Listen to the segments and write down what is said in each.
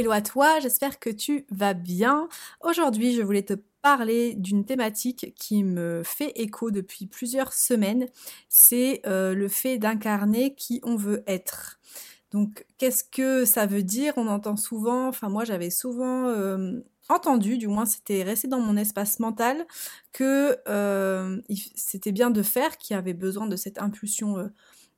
Hello à toi, j'espère que tu vas bien. Aujourd'hui, je voulais te parler d'une thématique qui me fait écho depuis plusieurs semaines. C'est euh, le fait d'incarner qui on veut être. Donc, qu'est-ce que ça veut dire? On entend souvent, enfin moi j'avais souvent euh, entendu, du moins c'était resté dans mon espace mental, que euh, c'était bien de faire, qu'il y avait besoin de cette impulsion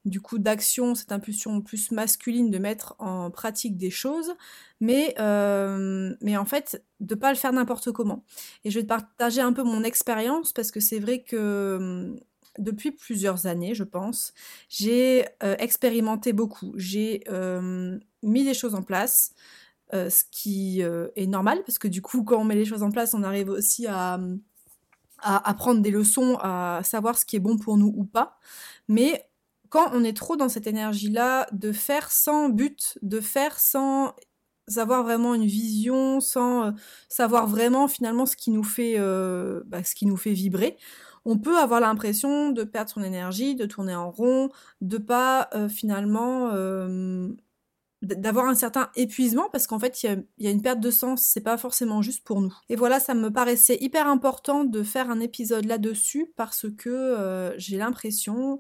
du coup d'action, cette impulsion plus masculine de mettre en pratique des choses, mais, euh, mais en fait de pas le faire n'importe comment. Et je vais te partager un peu mon expérience parce que c'est vrai que hum, depuis plusieurs années, je pense, j'ai euh, expérimenté beaucoup. J'ai euh, mis des choses en place, ce qui est normal parce que du coup, quand on met les choses en place, on arrive aussi à, à apprendre des leçons, à savoir ce qui est bon pour nous ou pas. Mais quand on est trop dans cette énergie-là de faire sans but, de faire sans avoir vraiment une vision, sans euh, savoir vraiment finalement ce qui nous fait, euh, bah, ce qui nous fait vibrer, on peut avoir l'impression de perdre son énergie, de tourner en rond, de pas euh, finalement d'avoir un certain épuisement parce qu'en fait il y, a une perte de sens, c'est pas forcément juste pour nous. Et voilà, ça me paraissait hyper important de faire un épisode là-dessus parce que j'ai l'impression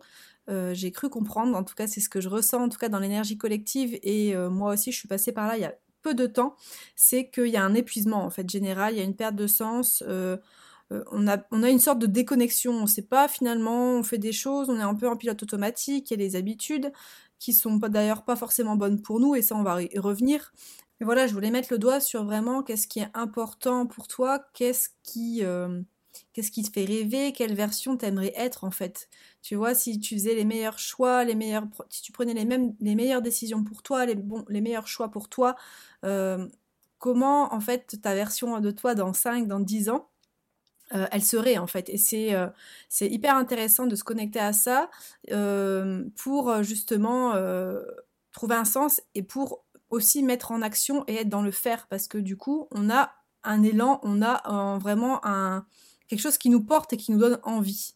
euh, j'ai cru comprendre, en tout cas c'est ce que je ressens, en tout cas dans l'énergie collective, et euh, moi aussi je suis passée par là il y a peu de temps, c'est qu'il y a un épuisement en fait général, il y a une perte de sens, euh, on, a, on a une sorte de déconnexion, on ne sait pas finalement, on fait des choses, on est un peu en pilote automatique, il y a des habitudes qui sont d'ailleurs pas forcément bonnes pour nous, et ça on va y revenir. Mais voilà, je voulais mettre le doigt sur vraiment qu'est-ce qui est important pour toi, qu'est-ce qui Qu'est-ce qui te fait rêver Quelle version t'aimerais être en fait Tu vois, si tu faisais les meilleurs choix, les meilleurs, si tu prenais les mêmes, les meilleures décisions pour toi, les les meilleurs choix pour toi, euh, comment en fait ta version de toi dans 5, dans 10 ans, euh, elle serait en fait. Et euh, c'est hyper intéressant de se connecter à ça pour justement trouver un sens et pour aussi mettre en action et être dans le faire parce que du coup on a un élan, on a vraiment un, quelque chose qui nous porte et qui nous donne envie.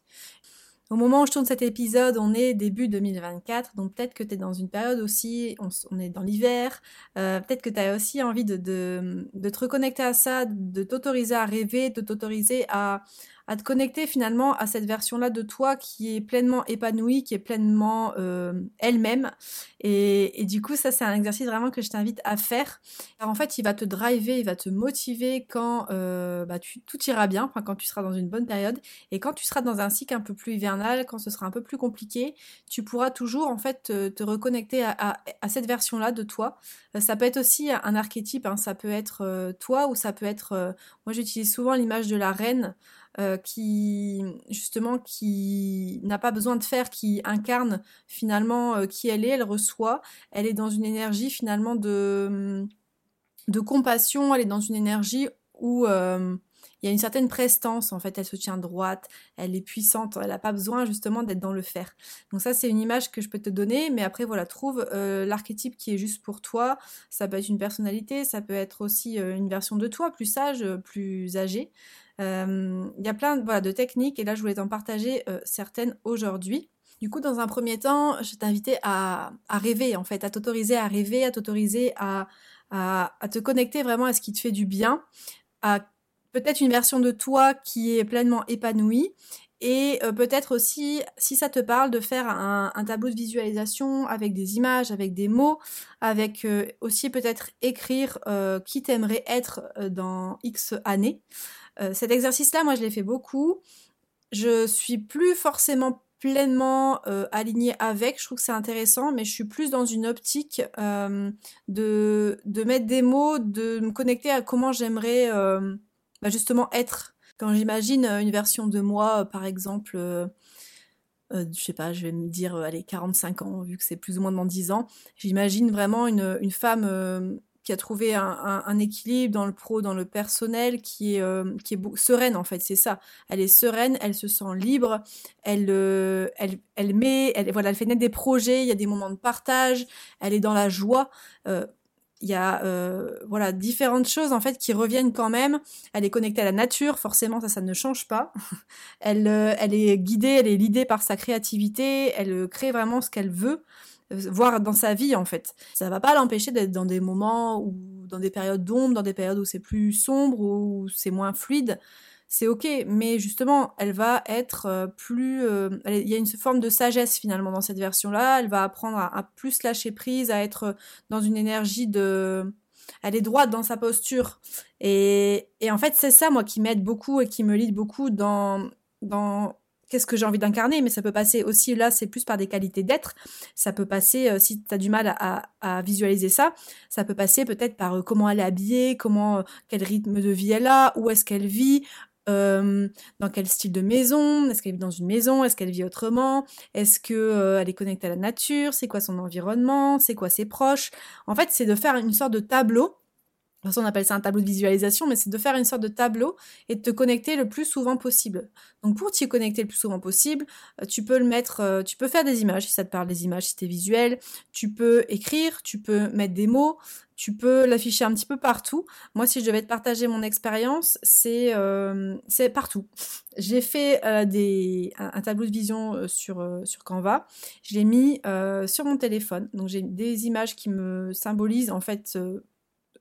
Au moment où je tourne cet épisode, on est début 2024, donc peut-être que tu es dans une période aussi, on, est dans l'hiver, euh, peut-être que tu as aussi envie de, de, te reconnecter à ça, de t'autoriser à rêver, de t'autoriser à, à te connecter finalement à cette version-là de toi qui est pleinement épanouie, qui est pleinement euh, elle-même. Et, du coup, ça, c'est un exercice vraiment que je t'invite à faire. en fait, il va te driver, il va te motiver quand euh, bah, tout ira bien, quand tu seras dans une bonne période. Et quand tu seras dans un cycle un peu plus hivernal, quand ce sera un peu plus compliqué, tu pourras toujours en fait te, reconnecter à, cette version-là de toi. Euh, ça peut être aussi un archétype, hein. ça peut être toi ou ça peut être... moi, j'utilise souvent l'image de la reine. Euh, qui justement qui n'a pas besoin de faire, qui incarne finalement euh, qui elle est, elle reçoit, elle est dans une énergie finalement de, de compassion, elle est dans une énergie où euh, il y a une certaine prestance, en fait, elle se tient droite, elle est puissante, elle n'a pas besoin justement d'être dans le faire. Donc ça, c'est une image que je peux te donner, mais après, voilà, trouve l'archétype qui est juste pour toi. Ça peut être une personnalité, ça peut être aussi une version de toi, plus sage, plus âgée. Il y a plein de techniques et là je voulais t'en partager certaines aujourd'hui. Du coup, dans un premier temps, je t'invitais à, rêver en fait, à t'autoriser à rêver, à t'autoriser à, à, te connecter vraiment à ce qui te fait du bien, peut-être une version de toi qui est pleinement épanouie et peut-être aussi, si ça te parle, de faire un, tableau de visualisation avec des images, avec des mots, avec aussi peut-être écrire qui t'aimerais être dans X années. Euh, cet exercice-là, moi, je l'ai fait beaucoup. Je suis plus forcément pleinement euh, alignée avec, je trouve que c'est intéressant, mais je suis plus dans une optique euh, de mettre des mots, de me connecter à comment j'aimerais bah, justement être. Quand j'imagine une version de moi, par exemple, je sais pas, je vais me dire, allez, 45 ans, vu que c'est plus ou moins dans 10 ans, j'imagine vraiment une, une femme qui a trouvé un, équilibre dans le pro, dans le personnel, qui est, euh, qui est sereine en fait, c'est ça. Elle est sereine, elle se sent libre, elle, euh, elle, elle met, voilà, elle fait naître des projets, il y a des moments de partage, elle est dans la joie. Euh, il y a voilà différentes choses en fait qui reviennent quand même. Elle est connectée à la nature, forcément ça ça ne change pas. elle elle est guidée, elle est guidée par sa créativité, elle crée vraiment ce qu'elle veut. Euh, voir dans sa vie en fait. Ça va pas l'empêcher d'être dans des moments ou dans des périodes d'ombre, dans des périodes où c'est plus sombre, où c'est moins fluide. C'est ok, mais justement, elle va être euh, plus. Euh, il y a une forme de sagesse finalement dans cette version-là. Elle va apprendre à, plus lâcher prise, à être dans une énergie de. Elle est droite dans sa posture. Et, et en fait, c'est ça, moi, qui m'aide beaucoup et qui me lie beaucoup dans, dans qu'est-ce que j'ai envie d'incarner, mais ça peut passer aussi, là, c'est plus par des qualités d'être. Ça peut passer, euh, si tu as du mal à, visualiser ça, ça peut passer peut-être par comment elle est habillée, comment, quel rythme de vie elle a, où est-ce qu'elle vit, dans quel style de maison, est-ce qu'elle vit dans une maison, est-ce qu'elle vit autrement, est-ce que elle est connectée à la nature, c'est quoi son environnement, c'est quoi ses proches? En fait, c'est de faire une sorte de tableau on appelle ça un tableau de visualisation, mais c'est de faire une sorte de tableau et de te connecter le plus souvent possible. Donc, pour t'y connecter le plus souvent possible, euh, tu peux le mettre, euh, tu peux faire des images si ça te parle des images, si t'es visuel. Tu peux écrire, tu peux mettre des mots, tu peux l'afficher un petit peu partout. Moi, si je devais te partager mon expérience, c'est euh, partout. J'ai fait un, tableau de vision sur, sur Canva. Je l'ai mis sur mon téléphone. Donc, j'ai des images qui me symbolisent en fait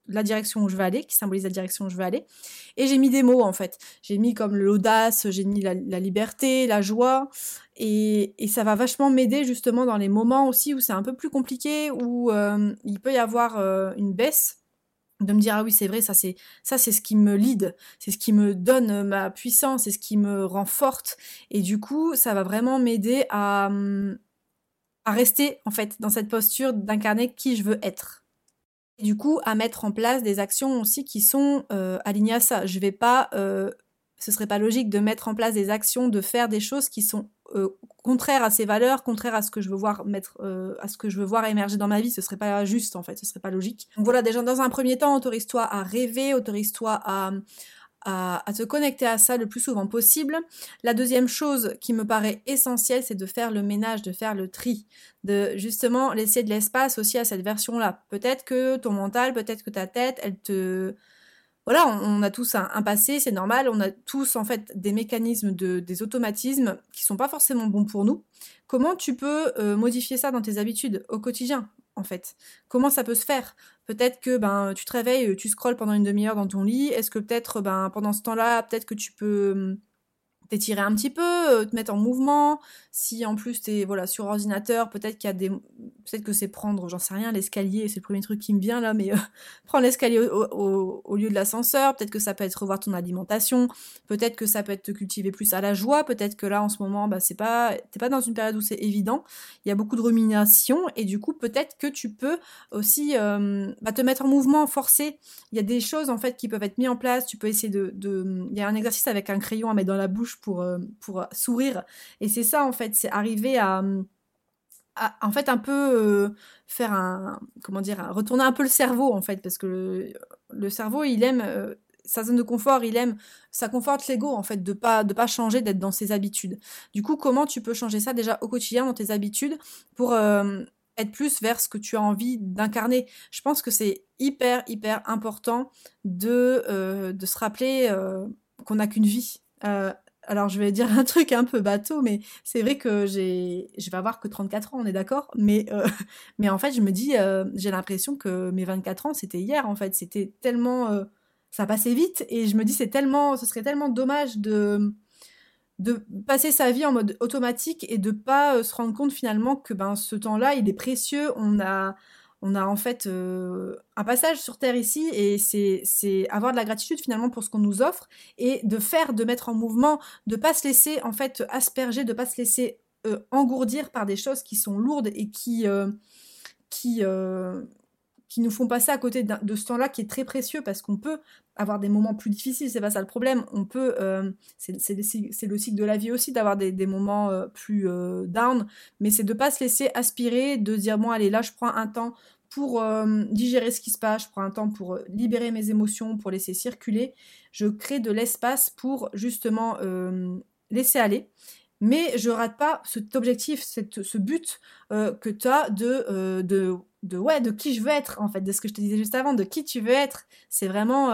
la direction où je veux aller, qui symbolise la direction où je veux aller. Et j'ai mis des mots en fait. J'ai mis comme l'audace, j'ai mis la, liberté, la joie. Et, ça va vachement m'aider justement dans les moments aussi où c'est un peu plus compliqué, où euh, il peut y avoir euh, une baisse de me dire ah oui c'est vrai ça c'est ça c'est ce qui me lead c'est ce qui me donne ma puissance c'est ce qui me rend forte et du coup ça va vraiment m'aider à à rester en fait dans cette posture d'incarner qui je veux être du coup à mettre en place des actions aussi qui sont euh, alignées à ça. Je vais pas, euh, ce serait pas logique de mettre en place des actions, de faire des choses qui sont euh, contraires à ces valeurs, contraires à ce que je veux voir mettre, à ce que je veux voir émerger dans ma vie. Ce serait pas juste en fait, ce serait pas logique. Donc voilà, déjà dans un premier temps, autorise-toi à rêver, autorise-toi à à, te connecter à ça le plus souvent possible. La deuxième chose qui me paraît essentielle, c'est de faire le ménage, de faire le tri, de justement laisser de l'espace aussi à cette version-là. Peut-être que ton mental, peut-être que ta tête, elle te voilà, on, a tous un, passé, c'est normal, on a tous en fait des mécanismes, de, des automatismes qui sont pas forcément bons pour nous. Comment tu peux euh, modifier ça dans tes habitudes au quotidien en fait? Comment ça peut se faire? Peut-être que ben tu te réveilles, tu scrolles pendant une demi-heure dans ton lit. Est-ce que peut-être ben pendant ce temps-là, peut-être que tu peux hum, t'étirer un petit peu, euh, te mettre en mouvement. Si en plus t'es voilà sur ordinateur, peut-être qu'il y a des, peut-être que c'est prendre, j'en sais rien, l'escalier, c'est le premier truc qui me vient là, mais euh, prendre l'escalier au, lieu de l'ascenseur. Peut-être que ça peut être revoir ton alimentation. Peut-être que ça peut être te cultiver plus à la joie. Peut-être que là en ce moment, bah c'est pas, t'es pas dans une période où c'est évident. Il y a beaucoup de rumination et du coup peut-être que tu peux aussi euh, bah, te mettre en mouvement, forcer. Il y a des choses en fait qui peuvent être mises en place. Tu peux essayer de, de, il y a un exercice avec un crayon à mettre dans la bouche pour, euh, pour sourire. Et c'est ça, en fait, c'est arriver à, en fait, un peu euh, faire un, comment dire, retourner un peu le cerveau, en fait, parce que le, cerveau, il aime euh, sa zone de confort, il aime, ça conforte l'ego, en fait, de pas, pas changer, d'être dans ses habitudes. Du coup, comment tu peux changer ça déjà au quotidien dans tes habitudes pour être plus vers ce que tu as envie d'incarner? Je pense que c'est hyper, hyper important de se rappeler qu'on n'a qu'une vie alors je vais dire un truc un peu bateau, mais c'est vrai que j'ai, je vais avoir que 34 ans, on est d'accord, mais, euh, mais en fait je me dis, euh, j'ai l'impression que mes 24 ans c'était hier en fait, c'était tellement, euh, ça passait vite et je me dis tellement, ce serait tellement dommage de de passer sa vie en mode automatique et de pas se rendre compte finalement que ben ce temps-là il est précieux, on a on a en fait euh, un passage sur Terre ici et c'est avoir de la gratitude finalement pour ce qu'on nous offre et de faire, de mettre en mouvement, de pas se laisser en fait asperger, de pas se laisser euh, engourdir par des choses qui sont lourdes et qui, euh, qui, qui nous font passer à côté de ce temps-là qui est très précieux parce qu'on peut avoir des moments plus difficiles, c'est pas ça le problème. On peut, c'est le cycle de la vie aussi d'avoir des, des, moments plus down, mais c'est de pas se laisser aspirer, de dire bon allez là je prends un temps pour digérer ce qui se passe, je prends un temps pour libérer mes émotions, pour laisser circuler, je crée de l'espace pour justement laisser aller. Mais je rate pas cet objectif, ce but que tu as de, de, ouais, de qui je veux être, en fait, de ce que je te disais juste avant, de qui tu veux être. C'est vraiment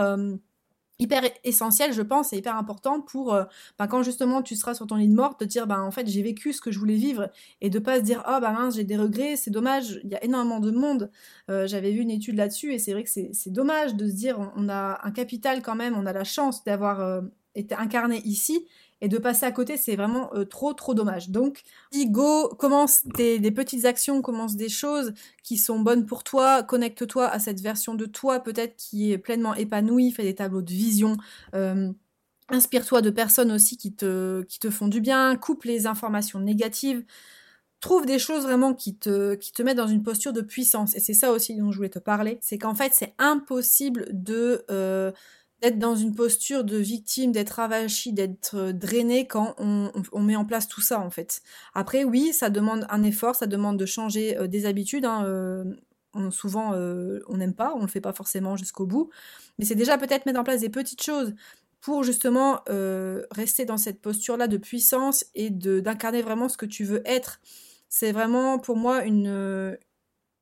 hyper essentiel, je pense, et hyper important pour, euh, ben, quand justement tu seras sur ton lit de mort, te dire, ben, en fait, j'ai vécu ce que je voulais vivre, et de pas se dire, oh, bah mince, j'ai des regrets, c'est dommage, il y a énormément de monde. Euh, j'avais vu une étude là-dessus, et c'est vrai que c'est dommage de se dire, on, a un capital quand même, on a la chance d'avoir euh, été incarné ici, et de passer à côté, c'est vraiment euh, trop, trop dommage. Donc, go, commence des, petites actions, commence des choses qui sont bonnes pour toi, connecte-toi à cette version de toi peut-être qui est pleinement épanouie, fais des tableaux de vision. Euh, inspire-toi de personnes aussi qui te, qui te font du bien, coupe les informations négatives, trouve des choses vraiment qui te, qui te mettent dans une posture de puissance. Et c'est ça aussi dont je voulais te parler, c'est qu'en fait c'est impossible de... Euh, d'être dans une posture de victime, d'être avachi, d'être euh, drainé quand on, met en place tout ça en fait. Après oui, ça demande un effort, ça demande de changer euh, des habitudes. Hein, euh, souvent on n'aime pas, on le fait pas forcément jusqu'au bout, mais c'est déjà peut-être mettre en place des petites choses pour justement rester dans cette posture-là de puissance et d'incarner vraiment ce que tu veux être. C'est vraiment pour moi une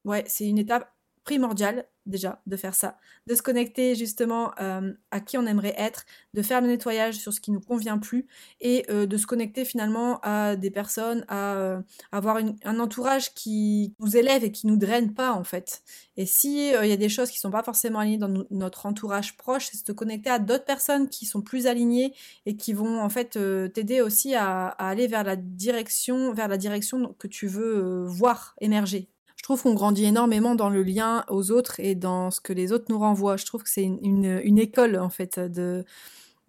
ouais, c'est une étape primordiale déjà de faire ça, de se connecter justement euh, à qui on aimerait être, de faire le nettoyage sur ce qui nous convient plus et euh, de se connecter finalement à des personnes, à euh, avoir un entourage qui nous élève et qui nous draine pas en fait. Et si il y a des choses qui sont pas forcément alignées dans notre entourage proche, c'est se connecter à d'autres personnes qui sont plus alignées et qui vont en fait t'aider aussi à, à, aller vers la direction, vers la direction que tu veux voir émerger je trouve qu'on grandit énormément dans le lien aux autres et dans ce que les autres nous renvoient. Je trouve que c'est une, école, en fait, de,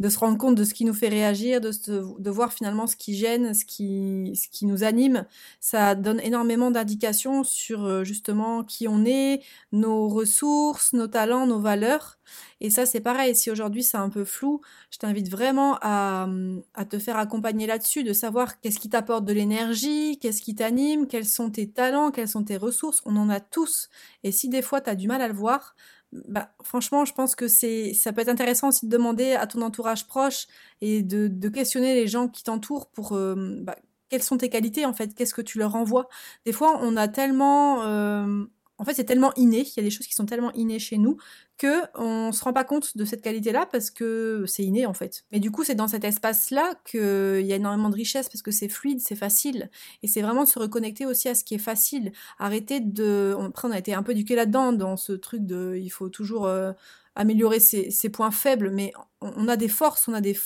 de se rendre compte de ce qui nous fait réagir, de, de voir finalement ce qui gêne, ce qui, ce qui nous anime. Ça donne énormément d'indications sur euh, justement qui on est, nos ressources, nos talents, nos valeurs. Et ça, c'est pareil. Si aujourd'hui c'est un peu flou, je t'invite vraiment à, à, te faire accompagner là-dessus, de savoir qu'est-ce qui t'apporte de l'énergie, qu'est-ce qui t'anime, quels sont tes talents, quelles sont tes ressources. On en a tous. Et si des fois tu as du mal à le voir, bah, franchement, je pense que c'est, ça peut être intéressant aussi de demander à ton entourage proche et de, questionner les gens qui t'entourent pour euh, bah, quelles sont tes qualités en fait, qu'est-ce que tu leur envoies. Des fois, on a tellement euh, en fait, c'est tellement inné, il y a des choses qui sont tellement innées chez nous que on se rend pas compte de cette qualité-là parce que c'est inné en fait. Mais du coup, c'est dans cet espace-là qu'il y a énormément de richesse parce que c'est fluide, c'est facile. Et c'est vraiment de se reconnecter aussi à ce qui est facile. Arrêter de... Après, on a été un peu éduqué là-dedans, dans ce truc de... Il faut toujours... Euh, améliorer ses, points faibles, mais on, a des forces, on a des,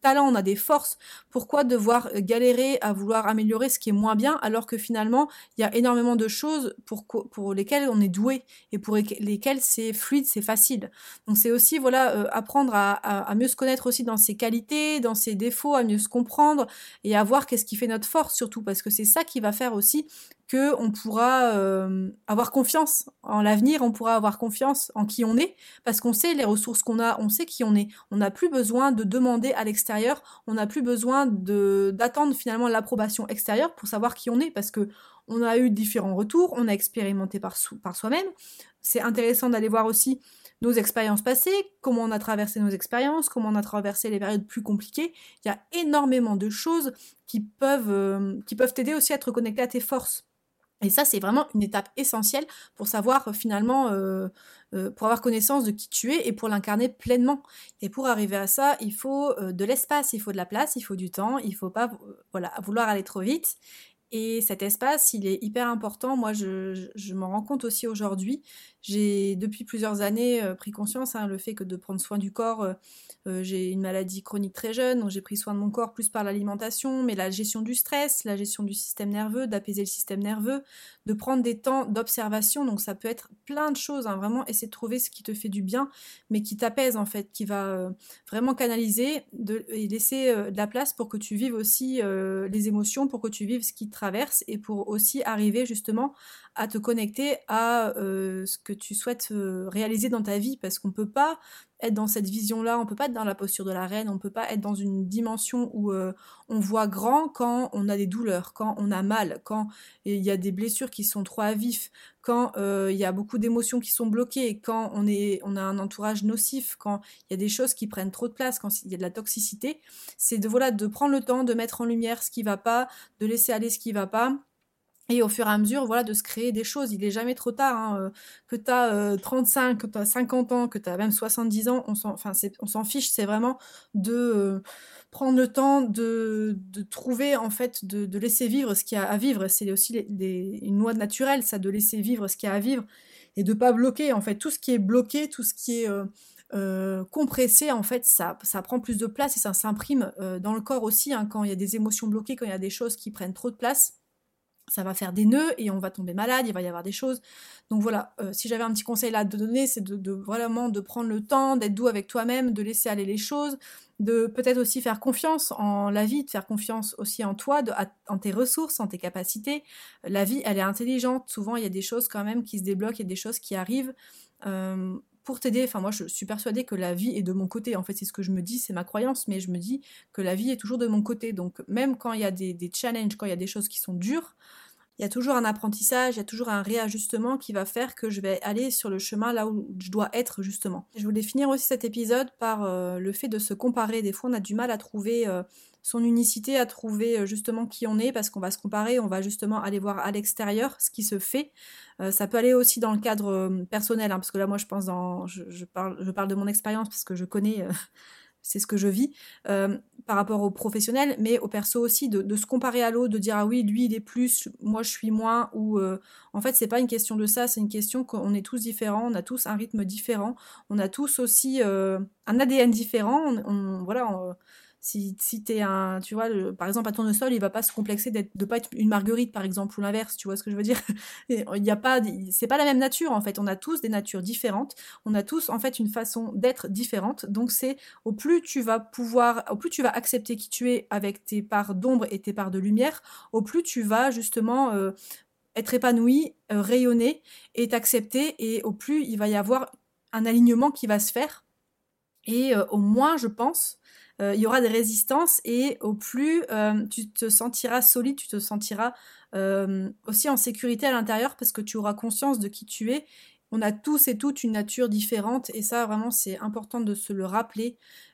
talents, on a des forces. Pourquoi devoir galérer à vouloir améliorer ce qui est moins bien alors que finalement il y a énormément de choses pour, lesquelles on est doué et pour lesquelles c'est fluide, c'est facile. Donc c'est aussi voilà euh, apprendre à, mieux se connaître aussi dans ses qualités, dans ses défauts, à mieux se comprendre et à voir qu'est-ce qui fait notre force surtout parce que c'est ça qui va faire aussi que on pourra euh, avoir confiance en l'avenir, on pourra avoir confiance en qui on est, parce qu'on sait les ressources qu'on a, on sait qui on est. n'a plus besoin de demander à l'extérieur, on n'a plus besoin d'attendre finalement l'approbation extérieure pour savoir qui on est, parce que on a eu différents retours, on a expérimenté par, soi-même. C'est intéressant d'aller voir aussi nos expériences passées, comment on a traversé nos expériences, comment on a traversé les périodes plus compliquées. Il y a énormément de choses qui peuvent euh, t'aider aussi à te reconnecter à tes forces. Et ça, c'est vraiment une étape essentielle pour savoir euh, finalement, euh, euh, pour avoir connaissance de qui tu es et pour l'incarner pleinement. Et pour arriver à ça, il faut de l'espace, il faut de la place, il faut du temps, il ne faut pas vouloir aller trop vite. Et cet espace, il est hyper important. Moi, je, m'en rends compte aussi aujourd'hui. J'ai depuis plusieurs années pris conscience hein, le fait que de prendre soin du corps, euh, j'ai une maladie chronique très jeune, donc j'ai pris soin de mon corps plus par l'alimentation, mais la gestion du stress, la gestion du système nerveux, d'apaiser le système nerveux, de prendre des temps d'observation, donc ça peut être plein de choses, hein, vraiment essayer de trouver ce qui te fait du bien, mais qui t'apaise en fait, qui va euh, vraiment canaliser et laisser euh, de la place pour que tu vives aussi les émotions, pour que tu vives ce qui te et pour aussi arriver justement à te connecter à ce que tu souhaites réaliser dans ta vie, parce qu'on peut pas être dans cette vision-là, on peut pas être dans la posture de la reine, on peut pas être dans une dimension où euh, on voit grand quand on a des douleurs, quand on a mal, quand il y a des blessures qui sont trop à vif, quand euh, il y a beaucoup d'émotions qui sont bloquées, quand on, a un entourage nocif, quand il y a des choses qui prennent trop de place, quand il y a de la toxicité, c'est de, voilà, de prendre le temps de mettre en lumière ce qui va pas, de laisser aller ce qui va pas, et au fur et à mesure, voilà, de se créer des choses. Il est jamais trop tard, hein, euh, que tu as 35, que tu as 50 ans, que tu as même 70 ans, on s'en, fiche, c'est vraiment de euh, prendre le temps de, trouver, en fait, de, laisser vivre ce qu'il y a à vivre. C'est aussi une loi naturelle, ça, de laisser vivre ce qu'il y a à vivre et de pas bloquer, en fait, tout ce qui est bloqué, tout ce qui est... Euh, compressé, en fait, ça, ça prend plus de place et ça s'imprime dans le corps aussi, hein, quand il y a des émotions bloquées, quand il y a des choses qui prennent trop de place ça va faire des nœuds et on va tomber malade, il va y avoir des choses. Donc voilà, euh, si j'avais un petit conseil là à te donner, c'est de, vraiment de prendre le temps, d'être doux avec toi-même, de laisser aller les choses, de peut-être aussi faire confiance en la vie, de faire confiance aussi en toi, en tes ressources, en tes capacités. La vie, elle est intelligente. Souvent, il y a des choses quand même qui se débloquent, il y a des choses qui arrivent. Euh, pour t'aider. Enfin, moi, je suis persuadée que la vie est de mon côté. En fait, c'est ce que je me dis, c'est ma croyance, mais je me dis que la vie est toujours de mon côté. Donc, même quand il y a des, des challenges, quand il y a des choses qui sont dures, il y a toujours un apprentissage, il y a toujours un réajustement qui va faire que je vais aller sur le chemin là où je dois être justement. Je voulais finir aussi cet épisode par euh, le fait de se comparer. Des fois, on a du mal à trouver euh, son unicité, à trouver euh, justement qui on est, parce qu'on va se comparer, on va justement aller voir à l'extérieur ce qui se fait. ça peut aller aussi dans le cadre personnel, hein, parce que là, moi, je pense dans, je, parle, je parle de mon expérience parce que je connais c'est ce que je vis euh, par rapport aux professionnels, mais au perso aussi, de, se comparer à l'autre, de dire ah oui, lui il est plus, moi je suis moins, ou euh, en fait c'est pas une question de ça, c'est une question qu'on est tous différents, on a tous un rythme différent, on a tous aussi euh, un ADN différent, on, voilà. On, si, si es un, tu vois, par exemple, un tournesol, il va pas se complexer d'être, de pas être une marguerite, par exemple, ou l'inverse, tu vois ce que je veux dire? Il y a pas, c'est pas la même nature, en fait. On a tous des natures différentes. On a tous, en fait, une façon d'être différente. Donc, c'est au plus tu vas pouvoir, au plus tu vas accepter qui tu es avec tes parts d'ombre et tes parts de lumière, au plus tu vas justement euh, être épanoui, euh, rayonner et t'accepter, et au plus il va y avoir un alignement qui va se faire. Et euh, au moins, je pense, il y aura des résistances et au plus euh, tu te sentiras solide, tu te sentiras euh, aussi en sécurité à l'intérieur parce que tu auras conscience de qui tu es. On a tous et toutes une nature différente et ça vraiment c'est important de se le rappeler euh,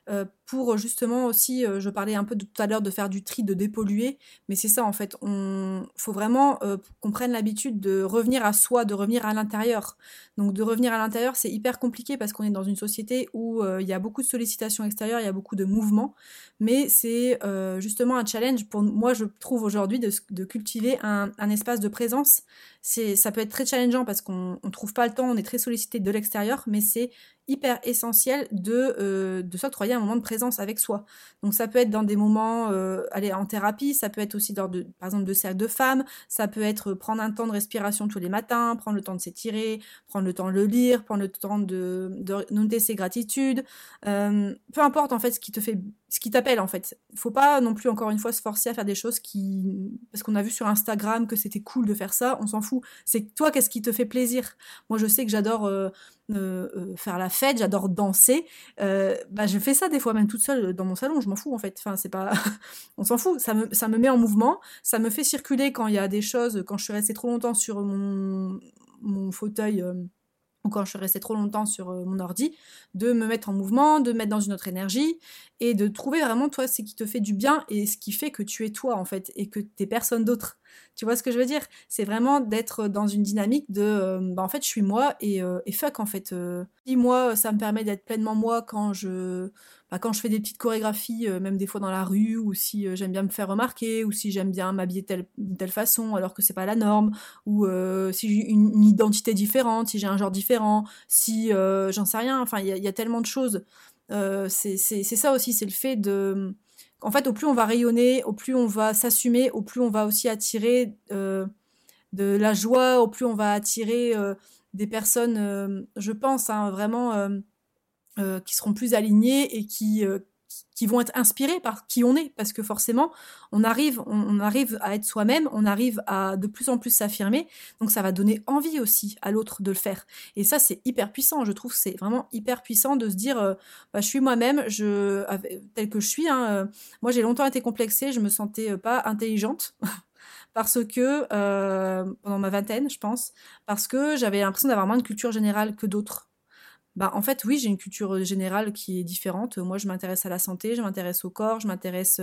pour justement aussi, euh, je parlais un peu tout à l'heure de faire du tri, de dépolluer, mais c'est ça en fait, on faut vraiment euh, qu'on prenne l'habitude de revenir à soi, de revenir à l'intérieur. Donc de revenir à l'intérieur, c'est hyper compliqué parce qu'on est dans une société où il y a beaucoup de sollicitations extérieures, il y a beaucoup de mouvements, mais c'est justement un challenge pour moi, je trouve aujourd'hui de, cultiver un, espace de présence. Ça peut être très challengeant parce qu'on ne trouve pas le temps, on est très sollicité de l'extérieur, mais c'est hyper essentiel de, euh, de s'octroyer un moment de présence avec soi. Donc ça peut être dans des moments, euh, aller en thérapie, ça peut être aussi dans de, par exemple de cercle de femmes, ça peut être prendre un temps de respiration tous les matins, prendre le temps de s'étirer, prendre le temps de le lire, prendre le temps de, de noter ses gratitudes, euh, peu importe en fait ce qui te fait, ce qui t'appelle en fait. Faut pas non plus encore une fois se forcer à faire des choses qui, parce qu'on a vu sur Instagram que c'était cool de faire ça, on s'en fout. C'est toi qu'est-ce qui te fait plaisir? Moi je sais que j'adore euh, euh, faire la fête, j'adore danser. Euh, bah, je fais ça des fois même toute seule dans mon salon, je m'en fous en fait. Enfin, c'est pas, on s'en fout. Ça me, ça me met en mouvement, ça me fait circuler quand il y a des choses, quand je suis restée trop longtemps sur mon, mon fauteuil. Euh, ou je suis restée trop longtemps sur mon ordi, de me mettre en mouvement, de me mettre dans une autre énergie, et de trouver vraiment toi ce qui te fait du bien et ce qui fait que tu es toi en fait, et que t'es personne d'autre. Tu vois ce que je veux dire? C'est vraiment d'être dans une dynamique de euh, bah en fait je suis moi et, euh, et fuck en fait. Euh. Si moi ça me permet d'être pleinement moi quand je bah, quand je fais des petites chorégraphies, même des fois dans la rue, ou si j'aime bien me faire remarquer, ou si j'aime bien m'habiller d'une telle façon alors que c'est pas la norme, ou si j'ai une, identité différente, si j'ai un genre différent, si j'en sais rien, enfin il y, y, a tellement de choses. c'est ça aussi, c'est le fait de en fait, au plus on va rayonner, au plus on va s'assumer, au plus on va aussi attirer euh, de la joie, au plus on va attirer euh, des personnes, euh, je pense, hein, vraiment, qui seront plus alignées et qui, qui vont être inspirés par qui on est, parce que forcément, on arrive, à être soi-même, on arrive à de plus en plus s'affirmer, donc ça va donner envie aussi à l'autre de le faire. Et ça, c'est hyper puissant. Je trouve c'est vraiment hyper puissant de se dire, euh, bah, je suis moi-même, je tel que je suis. Hein, euh, moi, j'ai longtemps été complexée, je me sentais pas intelligente. parce que pendant ma vingtaine, je pense, parce que j'avais l'impression d'avoir moins de culture générale que d'autres. Bah, en fait, oui, j'ai une culture générale qui est différente. Moi, je m'intéresse à la santé, je m'intéresse au corps, je m'intéresse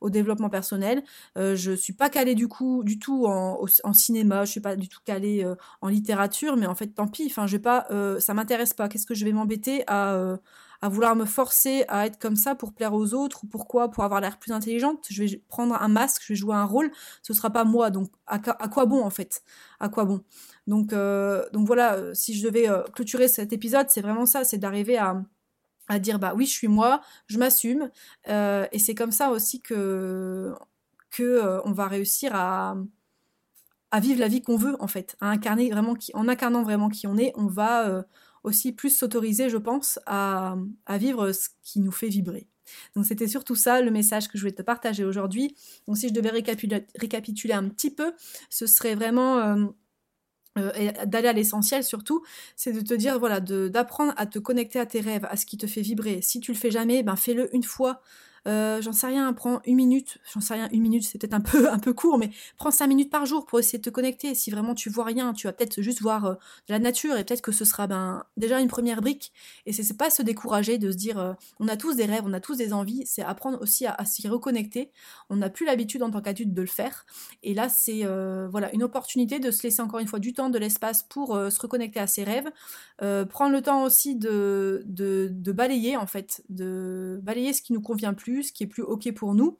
au développement personnel. Euh, je suis pas calée du coup, du tout en, cinéma, je suis pas du tout calée en littérature, mais en fait, tant pis. Enfin, je vais pas, ça m'intéresse pas. Qu'est-ce que je vais m'embêter à à vouloir me forcer à être comme ça pour plaire aux autres ou pourquoi pour avoir l'air plus intelligente. Je vais prendre un masque je vais jouer un rôle. Ce sera pas moi. Donc à, quoi bon en fait? À quoi bon? Donc euh, donc voilà euh, si je devais euh, clôturer cet épisode c'est vraiment ça c'est d'arriver à à dire bah oui je suis moi je m'assume. Et c'est comme ça aussi que que on va réussir à à vivre la vie qu'on veut en fait. À incarner vraiment en incarnant vraiment qui on est on va aussi plus s'autoriser, je pense, à, vivre ce qui nous fait vibrer. Donc c'était surtout ça le message que je voulais te partager aujourd'hui. Donc si je devais récapituler, un petit peu, ce serait vraiment euh, euh, d'aller à l'essentiel surtout, c'est de te dire voilà, d'apprendre à te connecter à tes rêves, à ce qui te fait vibrer. Si tu le fais jamais, ben fais-le une fois euh, j'en sais rien, prends une minute, j'en sais rien, une minute, c'est peut-être un peu, un peu court, mais prends cinq minutes par jour pour essayer de te connecter. Si vraiment tu vois rien, tu vas peut-être juste voir euh, de la nature et peut-être que ce sera ben, déjà une première brique. Et c'est pas se décourager de se dire, euh, on a tous des rêves, on a tous des envies, c'est apprendre aussi à, s'y reconnecter. On n'a plus l'habitude en tant qu'adulte de le faire. Et là, c'est voilà une opportunité de se laisser encore une fois du temps, de l'espace pour se reconnecter à ses rêves. prendre le temps aussi de, de, de balayer, en fait, de balayer ce qui nous convient plus ce qui est plus OK pour nous,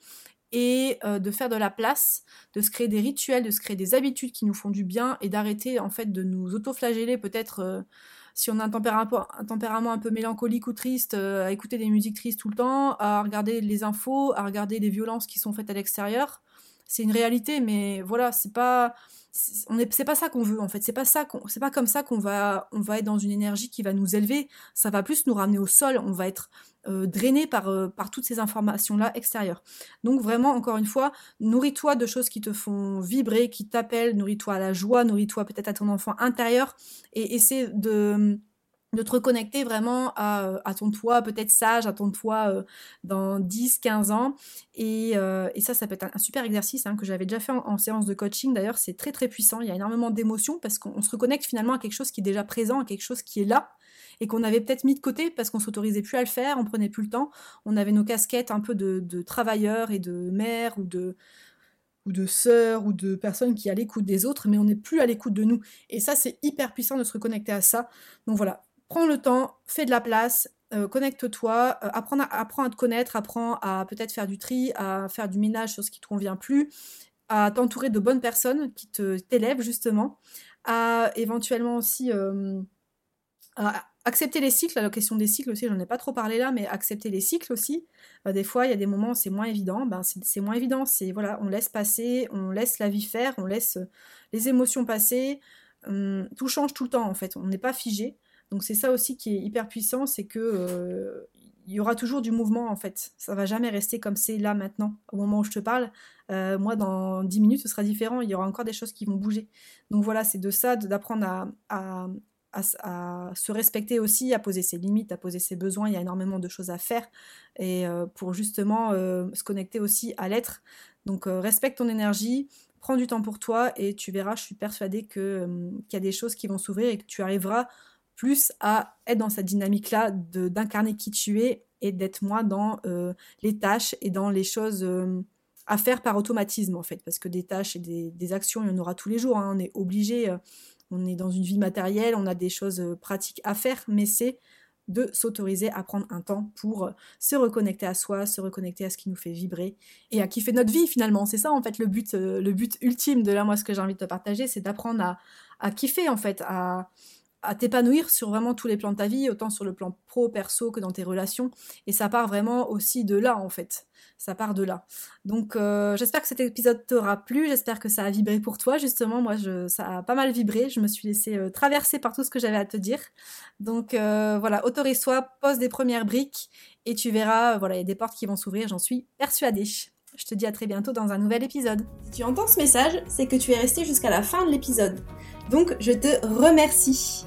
et euh, de faire de la place, de se créer des rituels, de se créer des habitudes qui nous font du bien, et d'arrêter en fait de nous autoflageller peut-être euh, si on a un tempérament, un peu mélancolique ou triste, euh, à écouter des musiques tristes tout le temps, à regarder les infos, à regarder les violences qui sont faites à l'extérieur. C'est une réalité, mais voilà, c'est pas on est c'est pas ça qu'on veut en fait. C'est pas pas comme ça qu'on va on va être dans une énergie qui va nous élever. Ça va plus nous ramener au sol. On va être euh, drainé par euh, par toutes ces informations là extérieures. Donc vraiment encore une fois nourris-toi de choses qui te font vibrer qui t'appellent. Nourris-toi à la joie. Nourris-toi peut-être à ton enfant intérieur. Et essaie de de te reconnecter vraiment à, euh, à ton toi peut-être sage, à ton toi euh, dans 10, 15 ans. Et, euh, et, ça, ça peut être un, super exercice hein, que j'avais déjà fait en, séance de coaching. D'ailleurs, c'est très très puissant. Il y a énormément d'émotions parce qu'on se reconnecte finalement à quelque chose qui est déjà présent, à quelque chose qui est là et qu'on avait peut-être mis de côté parce qu'on s'autorisait plus à le faire, on prenait plus le temps. On avait nos casquettes un peu de, travailleurs et de mères ou de ou de sœurs ou de personnes qui à l'écoute des autres, mais on n'est plus à l'écoute de nous. Et ça, c'est hyper puissant de se reconnecter à ça. Donc voilà, prends le temps, fais de la place, euh, connecte-toi, euh, apprends, à, te connaître, apprends à peut-être faire du tri, à faire du ménage sur ce qui te convient plus, à t'entourer de bonnes personnes qui te t'élèvent justement, à éventuellement aussi euh, accepter les cycles. La question des cycles aussi, j'en ai pas trop parlé là, mais accepter les cycles aussi. des fois, il y a des moments où c'est moins évident. Ben, c'est moins évident. C'est voilà, on laisse passer, on laisse la vie faire, on laisse les émotions passer. Hum, tout change tout le temps en fait. On n'est pas figé. Donc c'est ça aussi qui est hyper puissant, c'est que euh, y aura toujours du mouvement en fait. Ça va jamais rester comme c'est là maintenant, au moment où je te parle. Euh, moi, dans 10 minutes, ce sera différent. Il y aura encore des choses qui vont bouger. Donc voilà, c'est de ça, d'apprendre à, se respecter aussi, à poser ses limites, à poser ses besoins. Il y a énormément de choses à faire et euh, pour justement se connecter aussi à l'être. Donc respecte ton énergie, prends du temps pour toi et tu verras, je suis persuadée qu'il y a des choses qui vont s'ouvrir et que tu arriveras plus à être dans cette dynamique-là d'incarner qui tu es et d'être moins dans euh, les tâches et dans les choses euh, à faire par automatisme en fait. Parce que des tâches et des, actions, il y en aura tous les jours. Hein. On est obligé, euh, on est dans une vie matérielle, on a des choses pratiques à faire, mais c'est de s'autoriser à prendre un temps pour se reconnecter à soi, se reconnecter à ce qui nous fait vibrer et à kiffer notre vie finalement. C'est ça en fait le but, le but ultime de là moi ce que j'ai envie de partager, c'est d'apprendre à, à kiffer en fait, à, à t'épanouir sur vraiment tous les plans de ta vie, autant sur le plan pro, perso que dans tes relations. Et ça part vraiment aussi de là, en fait. Ça part de là. Donc, euh, j'espère que cet épisode t'aura plu. J'espère que ça a vibré pour toi, justement. Moi, ça a pas mal vibré. Je me suis laissée euh, traverser par tout ce que j'avais à te dire. Donc, euh, voilà, autorise-toi, pose des premières briques et tu verras, voilà, il y a des portes qui vont s'ouvrir, j'en suis persuadée. Je te dis à très bientôt dans un nouvel épisode. Si tu entends ce message, c'est que tu es resté jusqu'à la fin de l'épisode. Donc, je te remercie.